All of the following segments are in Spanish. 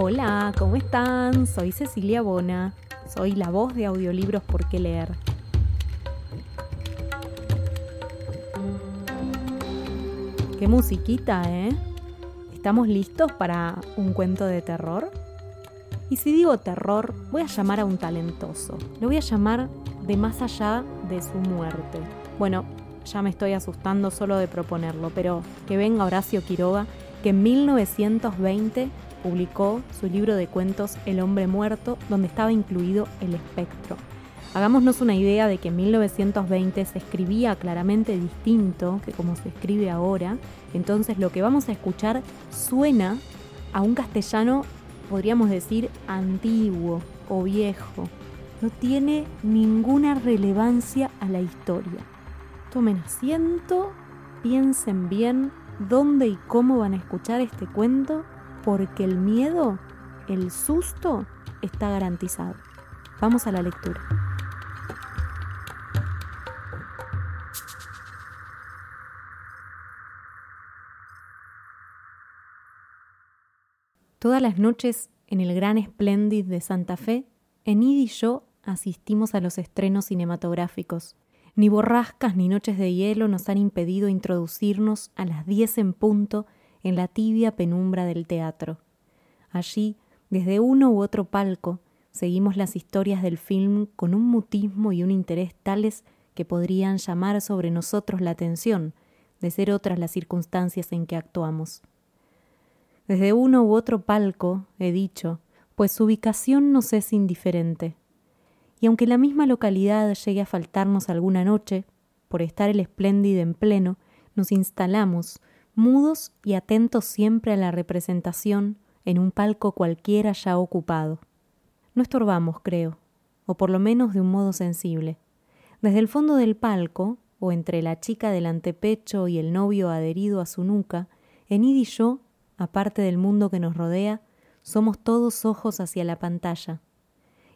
Hola, ¿cómo están? Soy Cecilia Bona. Soy la voz de audiolibros por qué leer. Qué musiquita, ¿eh? ¿Estamos listos para un cuento de terror? Y si digo terror, voy a llamar a un talentoso. Lo voy a llamar de más allá de su muerte. Bueno, ya me estoy asustando solo de proponerlo, pero que venga Horacio Quiroga, que en 1920 publicó su libro de cuentos El hombre muerto, donde estaba incluido el espectro. Hagámonos una idea de que en 1920 se escribía claramente distinto que como se escribe ahora, entonces lo que vamos a escuchar suena a un castellano, podríamos decir, antiguo o viejo. No tiene ninguna relevancia a la historia. Tomen asiento, piensen bien dónde y cómo van a escuchar este cuento porque el miedo, el susto, está garantizado. Vamos a la lectura. Todas las noches en el Gran Splendid de Santa Fe, Enid y yo asistimos a los estrenos cinematográficos. Ni borrascas ni noches de hielo nos han impedido introducirnos a las diez en punto en la tibia penumbra del teatro. Allí, desde uno u otro palco, seguimos las historias del film con un mutismo y un interés tales que podrían llamar sobre nosotros la atención, de ser otras las circunstancias en que actuamos. Desde uno u otro palco, he dicho, pues su ubicación nos es indiferente. Y aunque la misma localidad llegue a faltarnos alguna noche, por estar el espléndido en pleno, nos instalamos, mudos y atentos siempre a la representación en un palco cualquiera ya ocupado. No estorbamos, creo, o por lo menos de un modo sensible. Desde el fondo del palco, o entre la chica del antepecho y el novio adherido a su nuca, Enid y yo, aparte del mundo que nos rodea, somos todos ojos hacia la pantalla.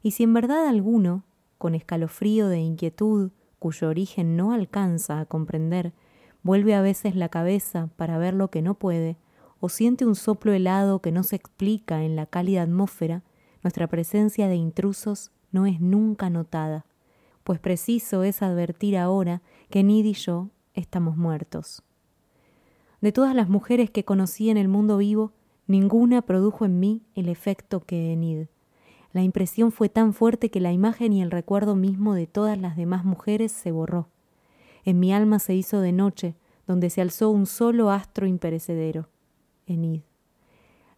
Y si en verdad alguno, con escalofrío de inquietud, cuyo origen no alcanza a comprender, vuelve a veces la cabeza para ver lo que no puede, o siente un soplo helado que no se explica en la cálida atmósfera, nuestra presencia de intrusos no es nunca notada, pues preciso es advertir ahora que Nid y yo estamos muertos. De todas las mujeres que conocí en el mundo vivo, ninguna produjo en mí el efecto que Enid. La impresión fue tan fuerte que la imagen y el recuerdo mismo de todas las demás mujeres se borró. En mi alma se hizo de noche, donde se alzó un solo astro imperecedero, Enid.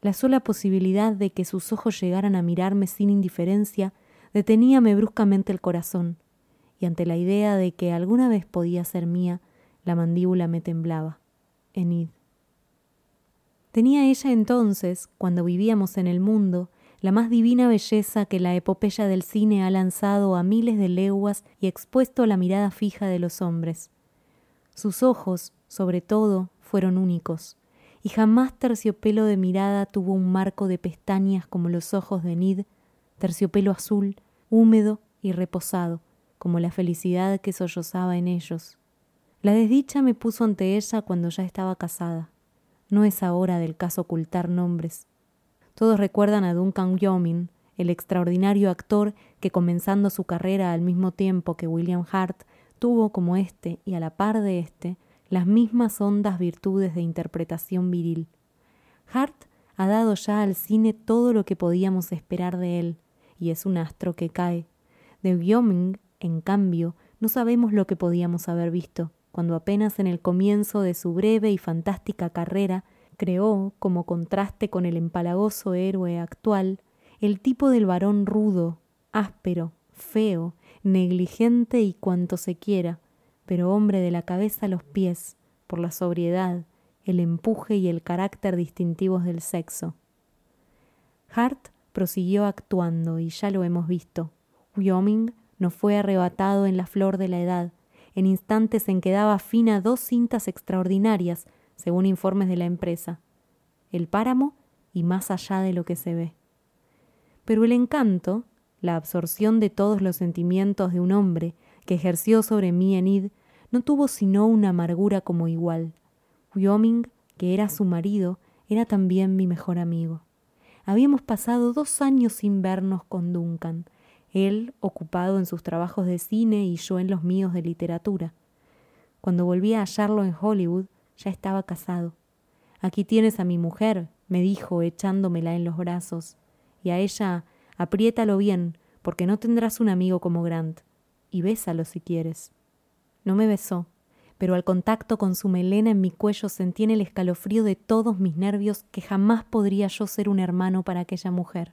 La sola posibilidad de que sus ojos llegaran a mirarme sin indiferencia deteníame bruscamente el corazón, y ante la idea de que alguna vez podía ser mía, la mandíbula me temblaba. Enid. Tenía ella entonces, cuando vivíamos en el mundo, la más divina belleza que la epopeya del cine ha lanzado a miles de leguas y expuesto a la mirada fija de los hombres. Sus ojos, sobre todo, fueron únicos, y jamás terciopelo de mirada tuvo un marco de pestañas como los ojos de Nid, terciopelo azul, húmedo y reposado, como la felicidad que sollozaba en ellos. La desdicha me puso ante ella cuando ya estaba casada. No es ahora del caso ocultar nombres. Todos recuerdan a Duncan Yomin, el extraordinario actor que comenzando su carrera al mismo tiempo que William Hart, tuvo como éste y a la par de éste las mismas hondas virtudes de interpretación viril. Hart ha dado ya al cine todo lo que podíamos esperar de él, y es un astro que cae. De Wyoming, en cambio, no sabemos lo que podíamos haber visto, cuando apenas en el comienzo de su breve y fantástica carrera creó, como contraste con el empalagoso héroe actual, el tipo del varón rudo, áspero, feo, negligente y cuanto se quiera, pero hombre de la cabeza a los pies, por la sobriedad, el empuje y el carácter distintivos del sexo. Hart prosiguió actuando, y ya lo hemos visto. Wyoming no fue arrebatado en la flor de la edad, en instantes en que daba fin a dos cintas extraordinarias, según informes de la empresa, el páramo y más allá de lo que se ve. Pero el encanto, la absorción de todos los sentimientos de un hombre que ejerció sobre mí Enid, no tuvo sino una amargura como igual. Wyoming, que era su marido, era también mi mejor amigo. Habíamos pasado dos años sin vernos con Duncan, él ocupado en sus trabajos de cine y yo en los míos de literatura. Cuando volví a hallarlo en Hollywood, ya estaba casado. Aquí tienes a mi mujer, me dijo echándomela en los brazos, y a ella apriétalo bien, porque no tendrás un amigo como Grant, y bésalo si quieres. No me besó, pero al contacto con su melena en mi cuello sentí en el escalofrío de todos mis nervios que jamás podría yo ser un hermano para aquella mujer.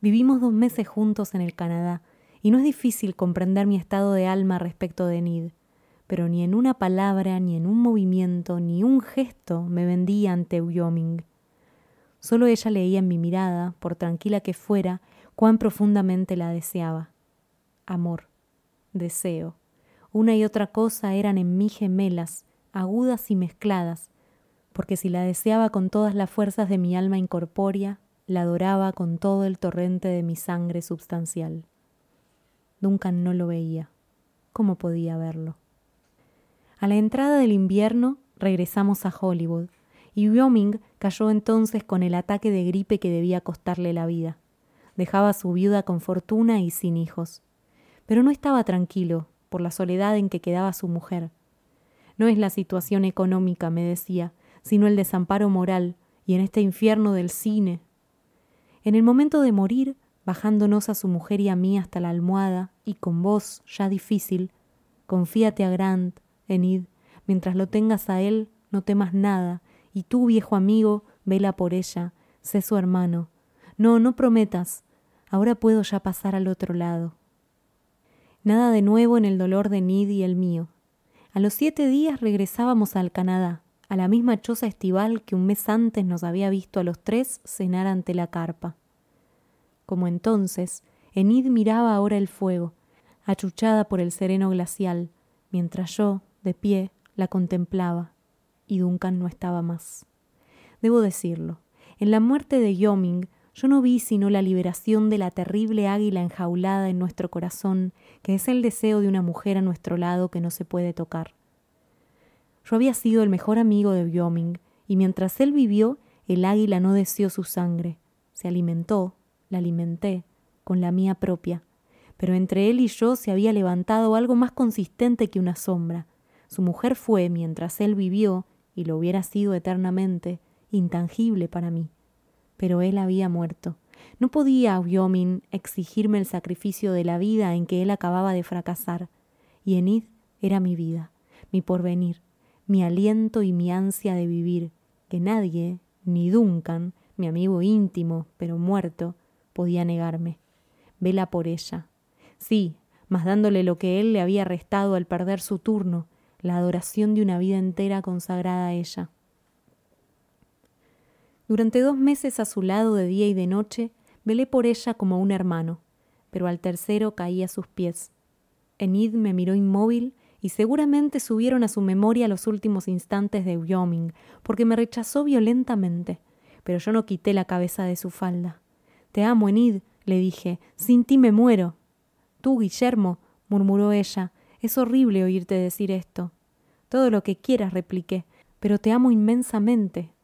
Vivimos dos meses juntos en el Canadá, y no es difícil comprender mi estado de alma respecto de Nid, pero ni en una palabra, ni en un movimiento, ni un gesto me vendía ante Wyoming. Solo ella leía en mi mirada, por tranquila que fuera, cuán profundamente la deseaba. Amor, deseo, una y otra cosa eran en mí gemelas, agudas y mezcladas, porque si la deseaba con todas las fuerzas de mi alma incorpórea, la adoraba con todo el torrente de mi sangre substancial. Duncan no lo veía. ¿Cómo podía verlo? A la entrada del invierno regresamos a Hollywood, y Wyoming cayó entonces con el ataque de gripe que debía costarle la vida. Dejaba a su viuda con fortuna y sin hijos. Pero no estaba tranquilo, por la soledad en que quedaba su mujer. No es la situación económica, me decía, sino el desamparo moral, y en este infierno del cine. En el momento de morir, bajándonos a su mujer y a mí hasta la almohada, y con voz ya difícil, confíate a Grant, Enid, mientras lo tengas a él, no temas nada, y tú, viejo amigo, vela por ella, sé su hermano. No, no prometas, ahora puedo ya pasar al otro lado. Nada de nuevo en el dolor de Nid y el mío. A los siete días regresábamos al Canadá, a la misma choza estival que un mes antes nos había visto a los tres cenar ante la carpa. Como entonces, Enid miraba ahora el fuego, achuchada por el sereno glacial, mientras yo, de pie, la contemplaba, y Duncan no estaba más. Debo decirlo, en la muerte de Yoming yo no vi sino la liberación de la terrible águila enjaulada en nuestro corazón, que es el deseo de una mujer a nuestro lado que no se puede tocar. Yo había sido el mejor amigo de Wyoming, y mientras él vivió, el águila no deseó su sangre. Se alimentó, la alimenté, con la mía propia. Pero entre él y yo se había levantado algo más consistente que una sombra. Su mujer fue, mientras él vivió, y lo hubiera sido eternamente, intangible para mí pero él había muerto. No podía Wyoming exigirme el sacrificio de la vida en que él acababa de fracasar, y Enid era mi vida, mi porvenir, mi aliento y mi ansia de vivir, que nadie, ni Duncan, mi amigo íntimo, pero muerto, podía negarme. Vela por ella. Sí, mas dándole lo que él le había restado al perder su turno, la adoración de una vida entera consagrada a ella. Durante dos meses a su lado de día y de noche, velé por ella como un hermano, pero al tercero caí a sus pies. Enid me miró inmóvil y seguramente subieron a su memoria los últimos instantes de Wyoming, porque me rechazó violentamente, pero yo no quité la cabeza de su falda. Te amo, Enid, le dije, sin ti me muero. Tú, Guillermo, murmuró ella, es horrible oírte decir esto. Todo lo que quieras, repliqué, pero te amo inmensamente,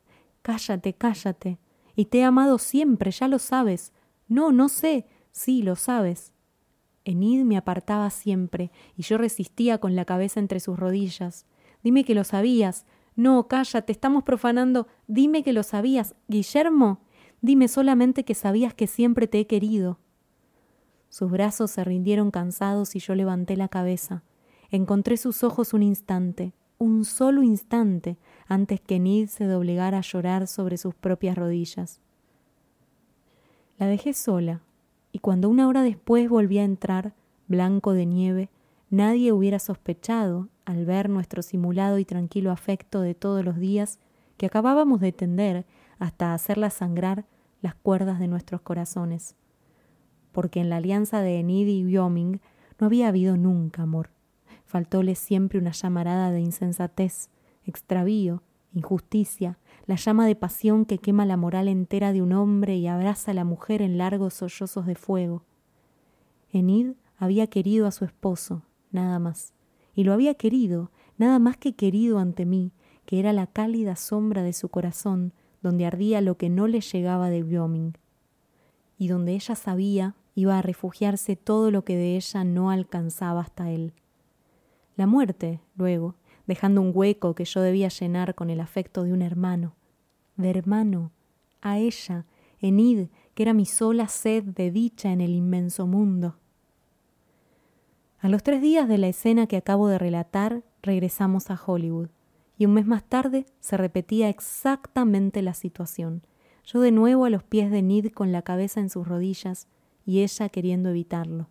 Cállate, cállate. Y te he amado siempre, ya lo sabes. No, no sé. Sí, lo sabes. Enid me apartaba siempre, y yo resistía con la cabeza entre sus rodillas. Dime que lo sabías. No, cállate, estamos profanando. Dime que lo sabías. Guillermo, dime solamente que sabías que siempre te he querido. Sus brazos se rindieron cansados y yo levanté la cabeza. Encontré sus ojos un instante, un solo instante, antes que Nid se doblegara a llorar sobre sus propias rodillas. La dejé sola, y cuando una hora después volví a entrar, blanco de nieve, nadie hubiera sospechado, al ver nuestro simulado y tranquilo afecto de todos los días, que acabábamos de tender hasta hacerla sangrar las cuerdas de nuestros corazones. Porque en la alianza de Enid y Wyoming no había habido nunca amor. Faltóle siempre una llamarada de insensatez, extravío, injusticia, la llama de pasión que quema la moral entera de un hombre y abraza a la mujer en largos sollozos de fuego. Enid había querido a su esposo, nada más, y lo había querido, nada más que querido ante mí, que era la cálida sombra de su corazón, donde ardía lo que no le llegaba de Wyoming, y donde ella sabía iba a refugiarse todo lo que de ella no alcanzaba hasta él. La muerte, luego, dejando un hueco que yo debía llenar con el afecto de un hermano, de hermano, a ella, Enid, que era mi sola sed de dicha en el inmenso mundo. A los tres días de la escena que acabo de relatar, regresamos a Hollywood, y un mes más tarde se repetía exactamente la situación. Yo de nuevo a los pies de Enid con la cabeza en sus rodillas, y ella queriendo evitarlo.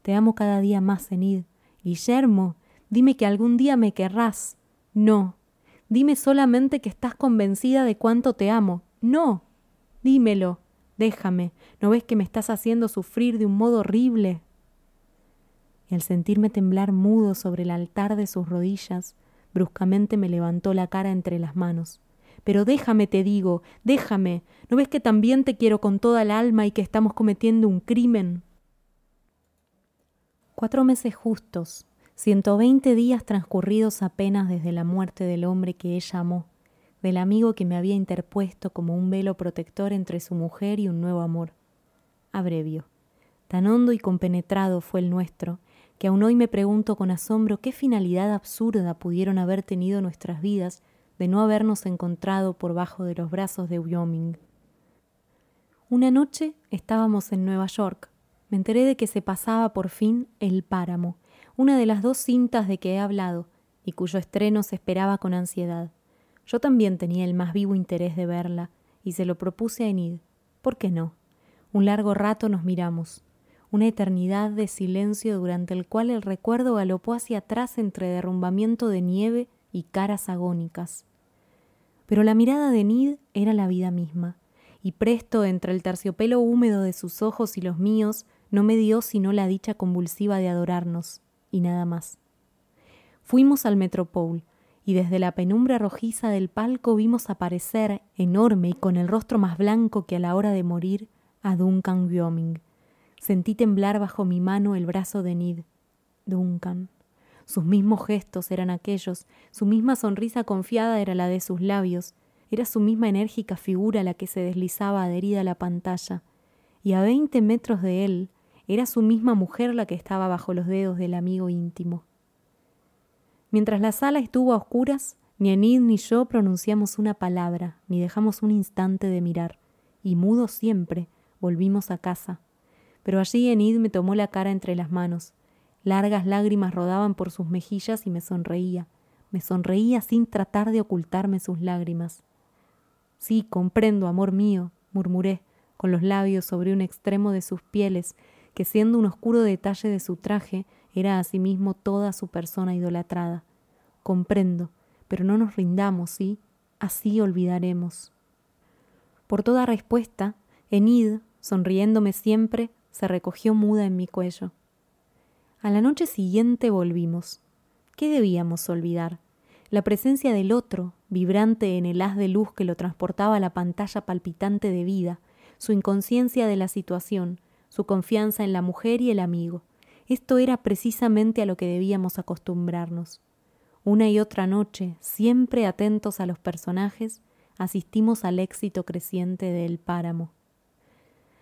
Te amo cada día más, Enid. Guillermo, dime que algún día me querrás. No. Dime solamente que estás convencida de cuánto te amo. No. Dímelo. Déjame. ¿No ves que me estás haciendo sufrir de un modo horrible? Y al sentirme temblar mudo sobre el altar de sus rodillas, bruscamente me levantó la cara entre las manos. Pero déjame, te digo, déjame. ¿No ves que también te quiero con toda el alma y que estamos cometiendo un crimen? Cuatro meses justos, ciento veinte días transcurridos apenas desde la muerte del hombre que ella amó, del amigo que me había interpuesto como un velo protector entre su mujer y un nuevo amor. Abrevio. Tan hondo y compenetrado fue el nuestro, que aún hoy me pregunto con asombro qué finalidad absurda pudieron haber tenido nuestras vidas de no habernos encontrado por bajo de los brazos de Wyoming. Una noche estábamos en Nueva York. Me enteré de que se pasaba por fin El Páramo, una de las dos cintas de que he hablado, y cuyo estreno se esperaba con ansiedad. Yo también tenía el más vivo interés de verla, y se lo propuse a Enid. ¿Por qué no? Un largo rato nos miramos, una eternidad de silencio durante el cual el recuerdo galopó hacia atrás entre derrumbamiento de nieve y caras agónicas. Pero la mirada de Nid era la vida misma, y presto entre el terciopelo húmedo de sus ojos y los míos no me dio sino la dicha convulsiva de adorarnos, y nada más. Fuimos al Metropole, y desde la penumbra rojiza del palco vimos aparecer, enorme y con el rostro más blanco que a la hora de morir, a Duncan Wyoming. Sentí temblar bajo mi mano el brazo de Nid. Duncan. Sus mismos gestos eran aquellos, su misma sonrisa confiada era la de sus labios, era su misma enérgica figura la que se deslizaba adherida a la pantalla, y a veinte metros de él era su misma mujer la que estaba bajo los dedos del amigo íntimo. Mientras la sala estuvo a oscuras, ni Enid ni yo pronunciamos una palabra, ni dejamos un instante de mirar, y mudos siempre, volvimos a casa. Pero allí Enid me tomó la cara entre las manos, Largas lágrimas rodaban por sus mejillas y me sonreía. Me sonreía sin tratar de ocultarme sus lágrimas. Sí, comprendo, amor mío, murmuré, con los labios sobre un extremo de sus pieles, que siendo un oscuro detalle de su traje, era asimismo toda su persona idolatrada. Comprendo, pero no nos rindamos, ¿sí? Así olvidaremos. Por toda respuesta, Enid, sonriéndome siempre, se recogió muda en mi cuello. A la noche siguiente volvimos. ¿Qué debíamos olvidar? La presencia del otro, vibrante en el haz de luz que lo transportaba a la pantalla palpitante de vida, su inconsciencia de la situación, su confianza en la mujer y el amigo. Esto era precisamente a lo que debíamos acostumbrarnos. Una y otra noche, siempre atentos a los personajes, asistimos al éxito creciente del páramo.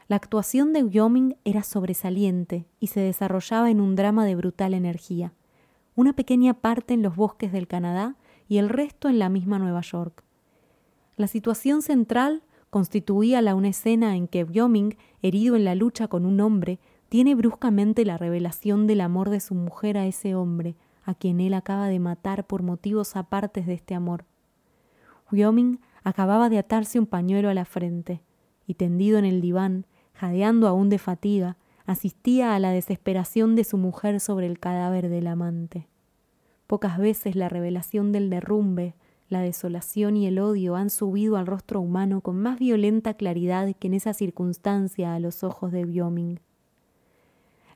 La actuación de Wyoming era sobresaliente y se desarrollaba en un drama de brutal energía, una pequeña parte en los bosques del Canadá y el resto en la misma Nueva York. La situación central constituía la una escena en que Wyoming, herido en la lucha con un hombre, tiene bruscamente la revelación del amor de su mujer a ese hombre, a quien él acaba de matar por motivos apartes de este amor. Wyoming acababa de atarse un pañuelo a la frente, y tendido en el diván, jadeando aún de fatiga, asistía a la desesperación de su mujer sobre el cadáver del amante. Pocas veces la revelación del derrumbe, la desolación y el odio han subido al rostro humano con más violenta claridad que en esa circunstancia a los ojos de Wyoming.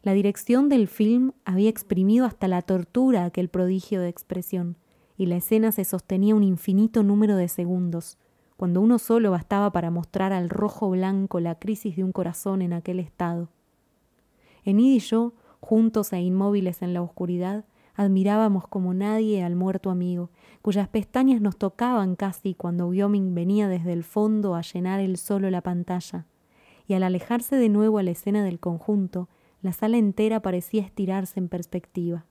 La dirección del film había exprimido hasta la tortura aquel prodigio de expresión, y la escena se sostenía un infinito número de segundos, cuando uno solo bastaba para mostrar al rojo blanco la crisis de un corazón en aquel estado. Enid y yo, juntos e inmóviles en la oscuridad, Admirábamos como nadie al muerto amigo, cuyas pestañas nos tocaban casi cuando Wyoming venía desde el fondo a llenar el solo la pantalla. Y al alejarse de nuevo a la escena del conjunto, la sala entera parecía estirarse en perspectiva.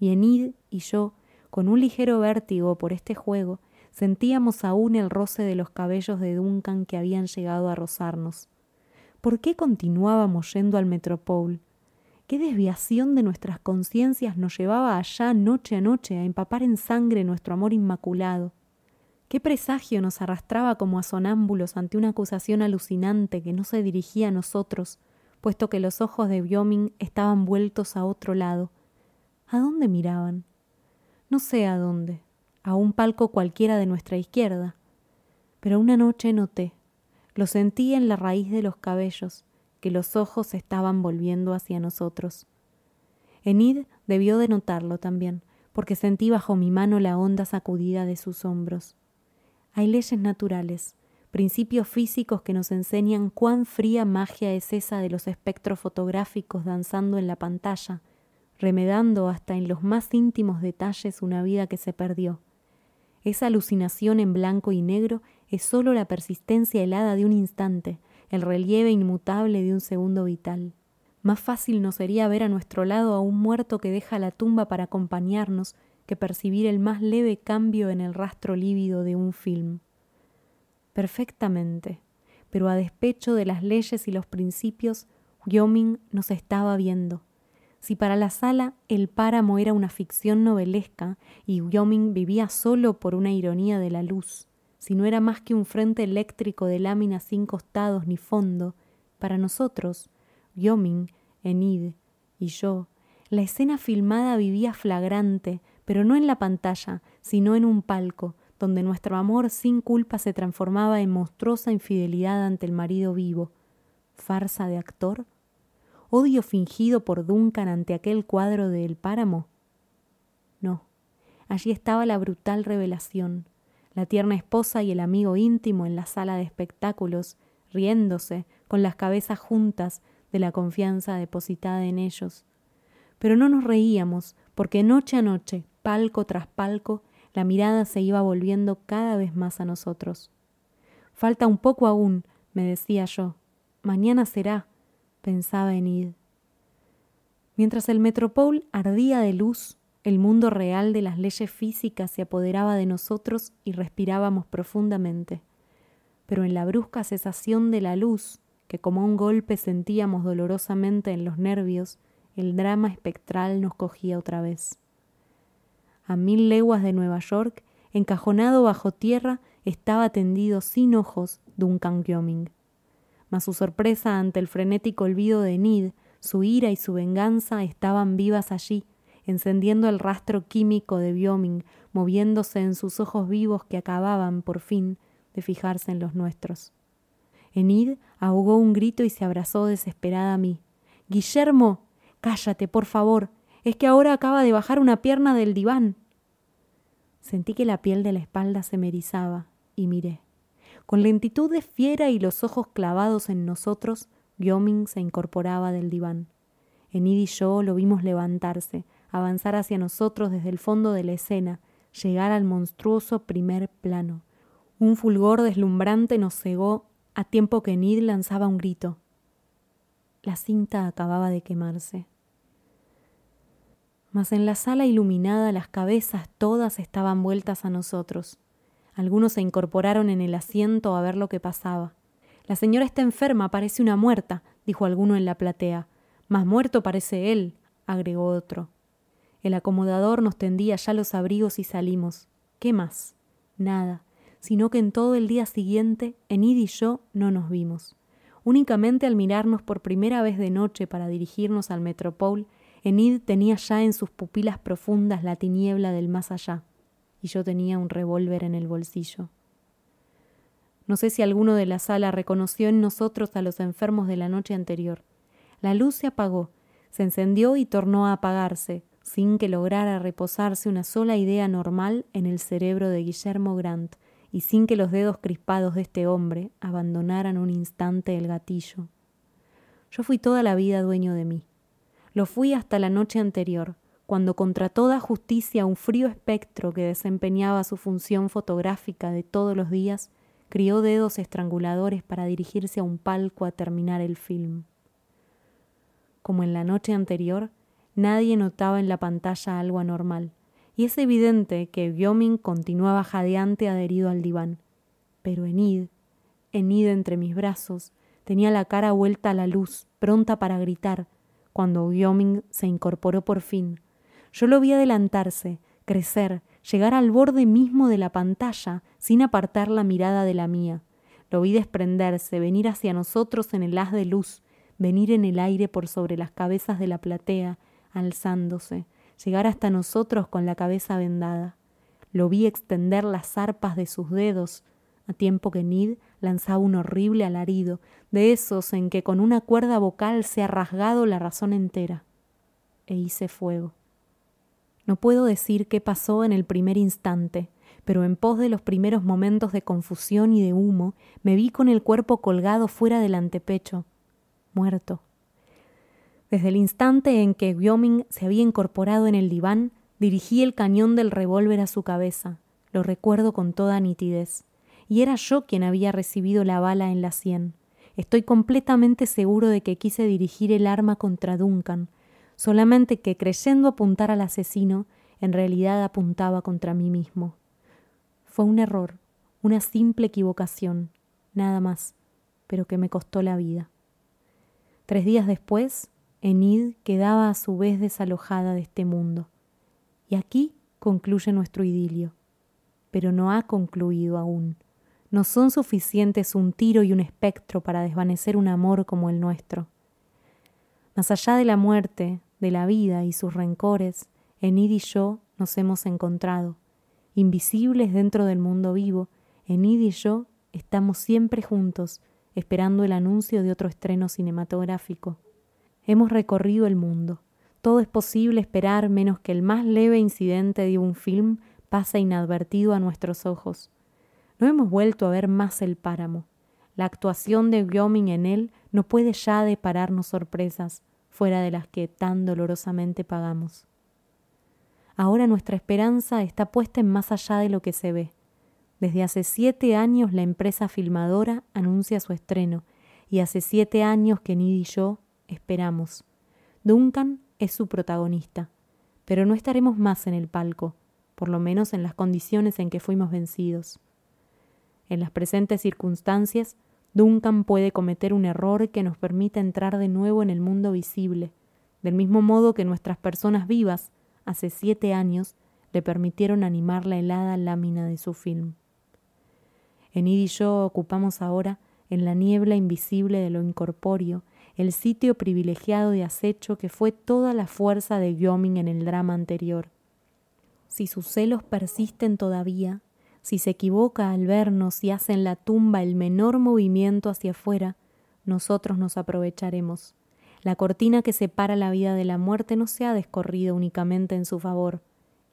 Y Enid y yo, con un ligero vértigo por este juego, sentíamos aún el roce de los cabellos de Duncan que habían llegado a rozarnos. ¿Por qué continuábamos yendo al Metropole? ¿Qué desviación de nuestras conciencias nos llevaba allá noche a noche a empapar en sangre nuestro amor inmaculado? ¿Qué presagio nos arrastraba como a sonámbulos ante una acusación alucinante que no se dirigía a nosotros, puesto que los ojos de Wyoming estaban vueltos a otro lado. ¿A dónde miraban? No sé a dónde, a un palco cualquiera de nuestra izquierda. Pero una noche noté, lo sentí en la raíz de los cabellos, que los ojos estaban volviendo hacia nosotros. Enid debió de notarlo también, porque sentí bajo mi mano la honda sacudida de sus hombros. Hay leyes naturales, principios físicos que nos enseñan cuán fría magia es esa de los espectros fotográficos danzando en la pantalla, remedando hasta en los más íntimos detalles una vida que se perdió. Esa alucinación en blanco y negro es sólo la persistencia helada de un instante, el relieve inmutable de un segundo vital. Más fácil nos sería ver a nuestro lado a un muerto que deja la tumba para acompañarnos que percibir el más leve cambio en el rastro lívido de un film perfectamente, pero a despecho de las leyes y los principios, Wyoming nos estaba viendo. Si para la sala el páramo era una ficción novelesca y Wyoming vivía solo por una ironía de la luz, si no era más que un frente eléctrico de láminas sin costados ni fondo, para nosotros, Wyoming, Enid y yo, la escena filmada vivía flagrante, pero no en la pantalla, sino en un palco, donde nuestro amor sin culpa se transformaba en monstruosa infidelidad ante el marido vivo. ¿Farsa de actor? ¿Odio fingido por Duncan ante aquel cuadro de El Páramo? No, allí estaba la brutal revelación, la tierna esposa y el amigo íntimo en la sala de espectáculos, riéndose, con las cabezas juntas, de la confianza depositada en ellos. Pero no nos reíamos, porque noche a noche, palco tras palco, la mirada se iba volviendo cada vez más a nosotros. Falta un poco aún, me decía yo. Mañana será, pensaba Enid. Mientras el Metropole ardía de luz, el mundo real de las leyes físicas se apoderaba de nosotros y respirábamos profundamente. Pero en la brusca cesación de la luz, que como un golpe sentíamos dolorosamente en los nervios, el drama espectral nos cogía otra vez a mil leguas de Nueva York, encajonado bajo tierra, estaba tendido sin ojos Duncan Wyoming. Mas su sorpresa ante el frenético olvido de Nid, su ira y su venganza estaban vivas allí, encendiendo el rastro químico de Wyoming, moviéndose en sus ojos vivos que acababan, por fin, de fijarse en los nuestros. Enid ahogó un grito y se abrazó desesperada a mí. Guillermo. Cállate, por favor. Es que ahora acaba de bajar una pierna del diván. Sentí que la piel de la espalda se me erizaba y miré. Con lentitud de fiera y los ojos clavados en nosotros, Wyoming se incorporaba del diván. Enid y yo lo vimos levantarse, avanzar hacia nosotros desde el fondo de la escena, llegar al monstruoso primer plano. Un fulgor deslumbrante nos cegó a tiempo que Enid lanzaba un grito. La cinta acababa de quemarse mas en la sala iluminada las cabezas todas estaban vueltas a nosotros. Algunos se incorporaron en el asiento a ver lo que pasaba. La señora está enferma, parece una muerta, dijo alguno en la platea. Más muerto parece él, agregó otro. El acomodador nos tendía ya los abrigos y salimos. ¿Qué más? Nada, sino que en todo el día siguiente, Enid y yo no nos vimos. Únicamente al mirarnos por primera vez de noche para dirigirnos al Metropole, Enid tenía ya en sus pupilas profundas la tiniebla del más allá, y yo tenía un revólver en el bolsillo. No sé si alguno de la sala reconoció en nosotros a los enfermos de la noche anterior. La luz se apagó, se encendió y tornó a apagarse, sin que lograra reposarse una sola idea normal en el cerebro de Guillermo Grant, y sin que los dedos crispados de este hombre abandonaran un instante el gatillo. Yo fui toda la vida dueño de mí. Lo fui hasta la noche anterior, cuando contra toda justicia un frío espectro que desempeñaba su función fotográfica de todos los días crió dedos estranguladores para dirigirse a un palco a terminar el film. Como en la noche anterior, nadie notaba en la pantalla algo anormal, y es evidente que Wyoming continuaba jadeante adherido al diván. Pero Enid, Enid entre mis brazos, tenía la cara vuelta a la luz, pronta para gritar, cuando Wyoming se incorporó por fin. Yo lo vi adelantarse, crecer, llegar al borde mismo de la pantalla sin apartar la mirada de la mía. Lo vi desprenderse, venir hacia nosotros en el haz de luz, venir en el aire por sobre las cabezas de la platea, alzándose, llegar hasta nosotros con la cabeza vendada. Lo vi extender las zarpas de sus dedos, a tiempo que Nid lanzaba un horrible alarido, de esos en que con una cuerda vocal se ha rasgado la razón entera. E hice fuego. No puedo decir qué pasó en el primer instante, pero en pos de los primeros momentos de confusión y de humo, me vi con el cuerpo colgado fuera del antepecho, muerto. Desde el instante en que Wyoming se había incorporado en el diván, dirigí el cañón del revólver a su cabeza. Lo recuerdo con toda nitidez. Y era yo quien había recibido la bala en la sien. Estoy completamente seguro de que quise dirigir el arma contra Duncan, solamente que creyendo apuntar al asesino, en realidad apuntaba contra mí mismo. Fue un error, una simple equivocación, nada más, pero que me costó la vida. Tres días después, Enid quedaba a su vez desalojada de este mundo. Y aquí concluye nuestro idilio. Pero no ha concluido aún. No son suficientes un tiro y un espectro para desvanecer un amor como el nuestro. Más allá de la muerte, de la vida y sus rencores, Enid y yo nos hemos encontrado. Invisibles dentro del mundo vivo, Enid y yo estamos siempre juntos, esperando el anuncio de otro estreno cinematográfico. Hemos recorrido el mundo. Todo es posible esperar menos que el más leve incidente de un film pase inadvertido a nuestros ojos. No hemos vuelto a ver más el páramo. La actuación de Wyoming en él no puede ya depararnos sorpresas fuera de las que tan dolorosamente pagamos. Ahora nuestra esperanza está puesta en más allá de lo que se ve. Desde hace siete años la empresa filmadora anuncia su estreno, y hace siete años que Nid y yo esperamos. Duncan es su protagonista, pero no estaremos más en el palco, por lo menos en las condiciones en que fuimos vencidos. En las presentes circunstancias, Duncan puede cometer un error que nos permita entrar de nuevo en el mundo visible, del mismo modo que nuestras personas vivas, hace siete años, le permitieron animar la helada lámina de su film. Enid y yo ocupamos ahora, en la niebla invisible de lo incorpóreo, el sitio privilegiado de acecho que fue toda la fuerza de Wyoming en el drama anterior. Si sus celos persisten todavía, si se equivoca al vernos y hace en la tumba el menor movimiento hacia afuera, nosotros nos aprovecharemos. La cortina que separa la vida de la muerte no se ha descorrido únicamente en su favor,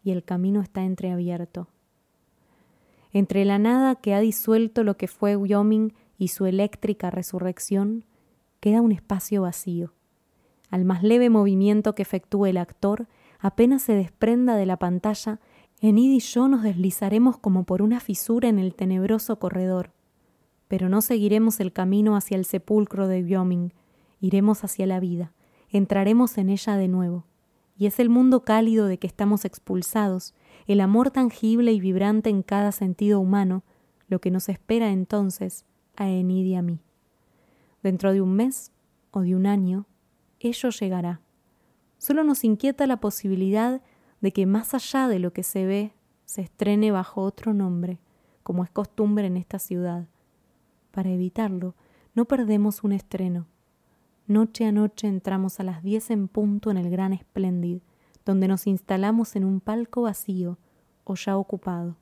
y el camino está entreabierto. Entre la nada que ha disuelto lo que fue Wyoming y su eléctrica resurrección, queda un espacio vacío. Al más leve movimiento que efectúe el actor, apenas se desprenda de la pantalla, Enid y yo nos deslizaremos como por una fisura en el tenebroso corredor. Pero no seguiremos el camino hacia el sepulcro de Wyoming, iremos hacia la vida, entraremos en ella de nuevo. Y es el mundo cálido de que estamos expulsados, el amor tangible y vibrante en cada sentido humano, lo que nos espera entonces a Enid y a mí. Dentro de un mes o de un año, ello llegará. Solo nos inquieta la posibilidad de que más allá de lo que se ve, se estrene bajo otro nombre, como es costumbre en esta ciudad. Para evitarlo, no perdemos un estreno. Noche a noche entramos a las diez en punto en el Gran Splendid, donde nos instalamos en un palco vacío o ya ocupado,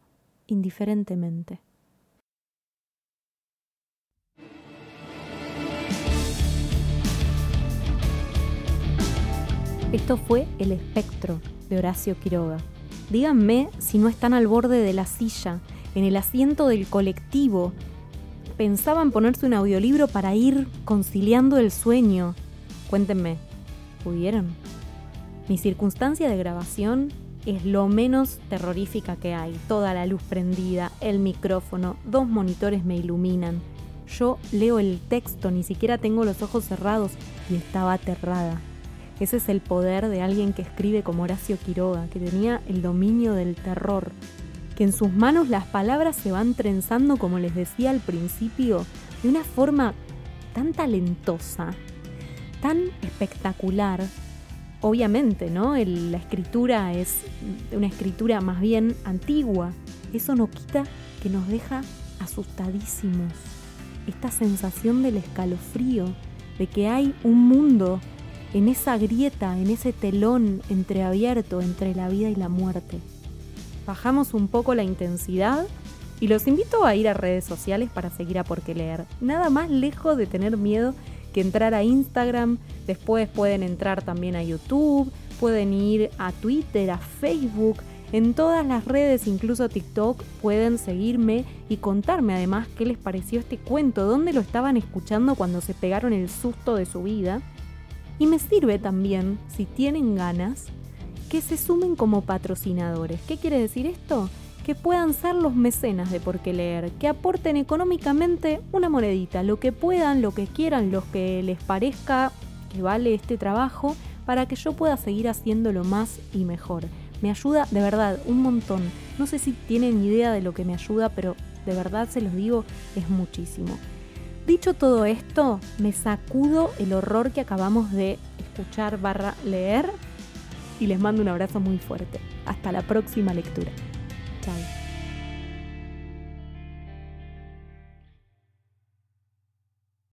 indiferentemente. Esto fue El Espectro de Horacio Quiroga. Díganme si no están al borde de la silla, en el asiento del colectivo. Pensaban ponerse un audiolibro para ir conciliando el sueño. Cuéntenme, ¿pudieron? Mi circunstancia de grabación es lo menos terrorífica que hay. Toda la luz prendida, el micrófono, dos monitores me iluminan. Yo leo el texto, ni siquiera tengo los ojos cerrados y estaba aterrada. Ese es el poder de alguien que escribe como Horacio Quiroga, que tenía el dominio del terror, que en sus manos las palabras se van trenzando, como les decía al principio, de una forma tan talentosa, tan espectacular. Obviamente, ¿no? la escritura es una escritura más bien antigua. Eso no quita que nos deja asustadísimos. Esta sensación del escalofrío, de que hay un mundo en esa grieta, en ese telón entreabierto entre la vida y la muerte. Bajamos un poco la intensidad y los invito a ir a redes sociales para seguir a Por qué leer. Nada más lejos de tener miedo que entrar a Instagram, después pueden entrar también a YouTube, pueden ir a Twitter, a Facebook, en todas las redes, incluso TikTok, pueden seguirme y contarme además qué les pareció este cuento, dónde lo estaban escuchando cuando se pegaron el susto de su vida. Y me sirve también, si tienen ganas, que se sumen como patrocinadores. ¿Qué quiere decir esto? Que puedan ser los mecenas de por qué leer, que aporten económicamente una monedita, lo que puedan, lo que quieran, lo que les parezca que vale este trabajo, para que yo pueda seguir haciéndolo más y mejor. Me ayuda de verdad un montón. No sé si tienen idea de lo que me ayuda, pero de verdad se los digo, es muchísimo. Dicho todo esto, me sacudo el horror que acabamos de escuchar barra leer y les mando un abrazo muy fuerte. Hasta la próxima lectura. Chao.